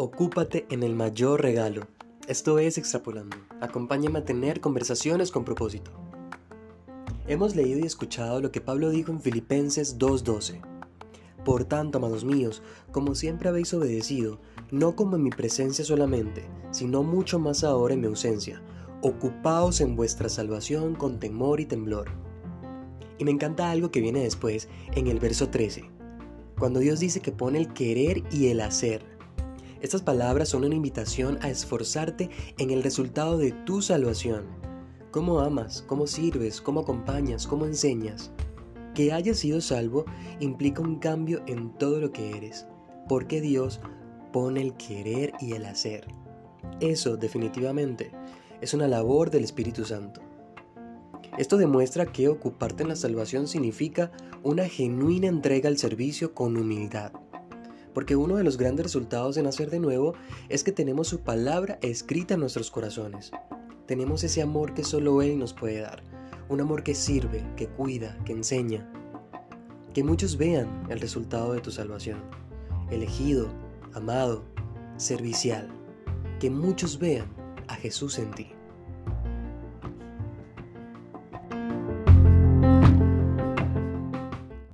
Ocúpate en el mayor regalo. Esto es Extrapolando. Acompáñame a tener conversaciones con propósito. Hemos leído y escuchado lo que Pablo dijo en Filipenses 2.12. Por tanto, amados míos, como siempre habéis obedecido, no como en mi presencia solamente, sino mucho más ahora en mi ausencia, ocupaos en vuestra salvación con temor y temblor. Y me encanta algo que viene después, en el verso 13, cuando Dios dice que pone el querer y el hacer estas palabras son una invitación a esforzarte en el resultado de tu salvación. ¿Cómo amas? ¿Cómo sirves? ¿Cómo acompañas? ¿Cómo enseñas? Que hayas sido salvo implica un cambio en todo lo que eres, porque Dios pone el querer y el hacer. Eso definitivamente es una labor del Espíritu Santo. Esto demuestra que ocuparte en la salvación significa una genuina entrega al servicio con humildad porque uno de los grandes resultados de nacer de nuevo es que tenemos su palabra escrita en nuestros corazones. Tenemos ese amor que solo Él nos puede dar, un amor que sirve, que cuida, que enseña. Que muchos vean el resultado de tu salvación, elegido, amado, servicial. Que muchos vean a Jesús en ti.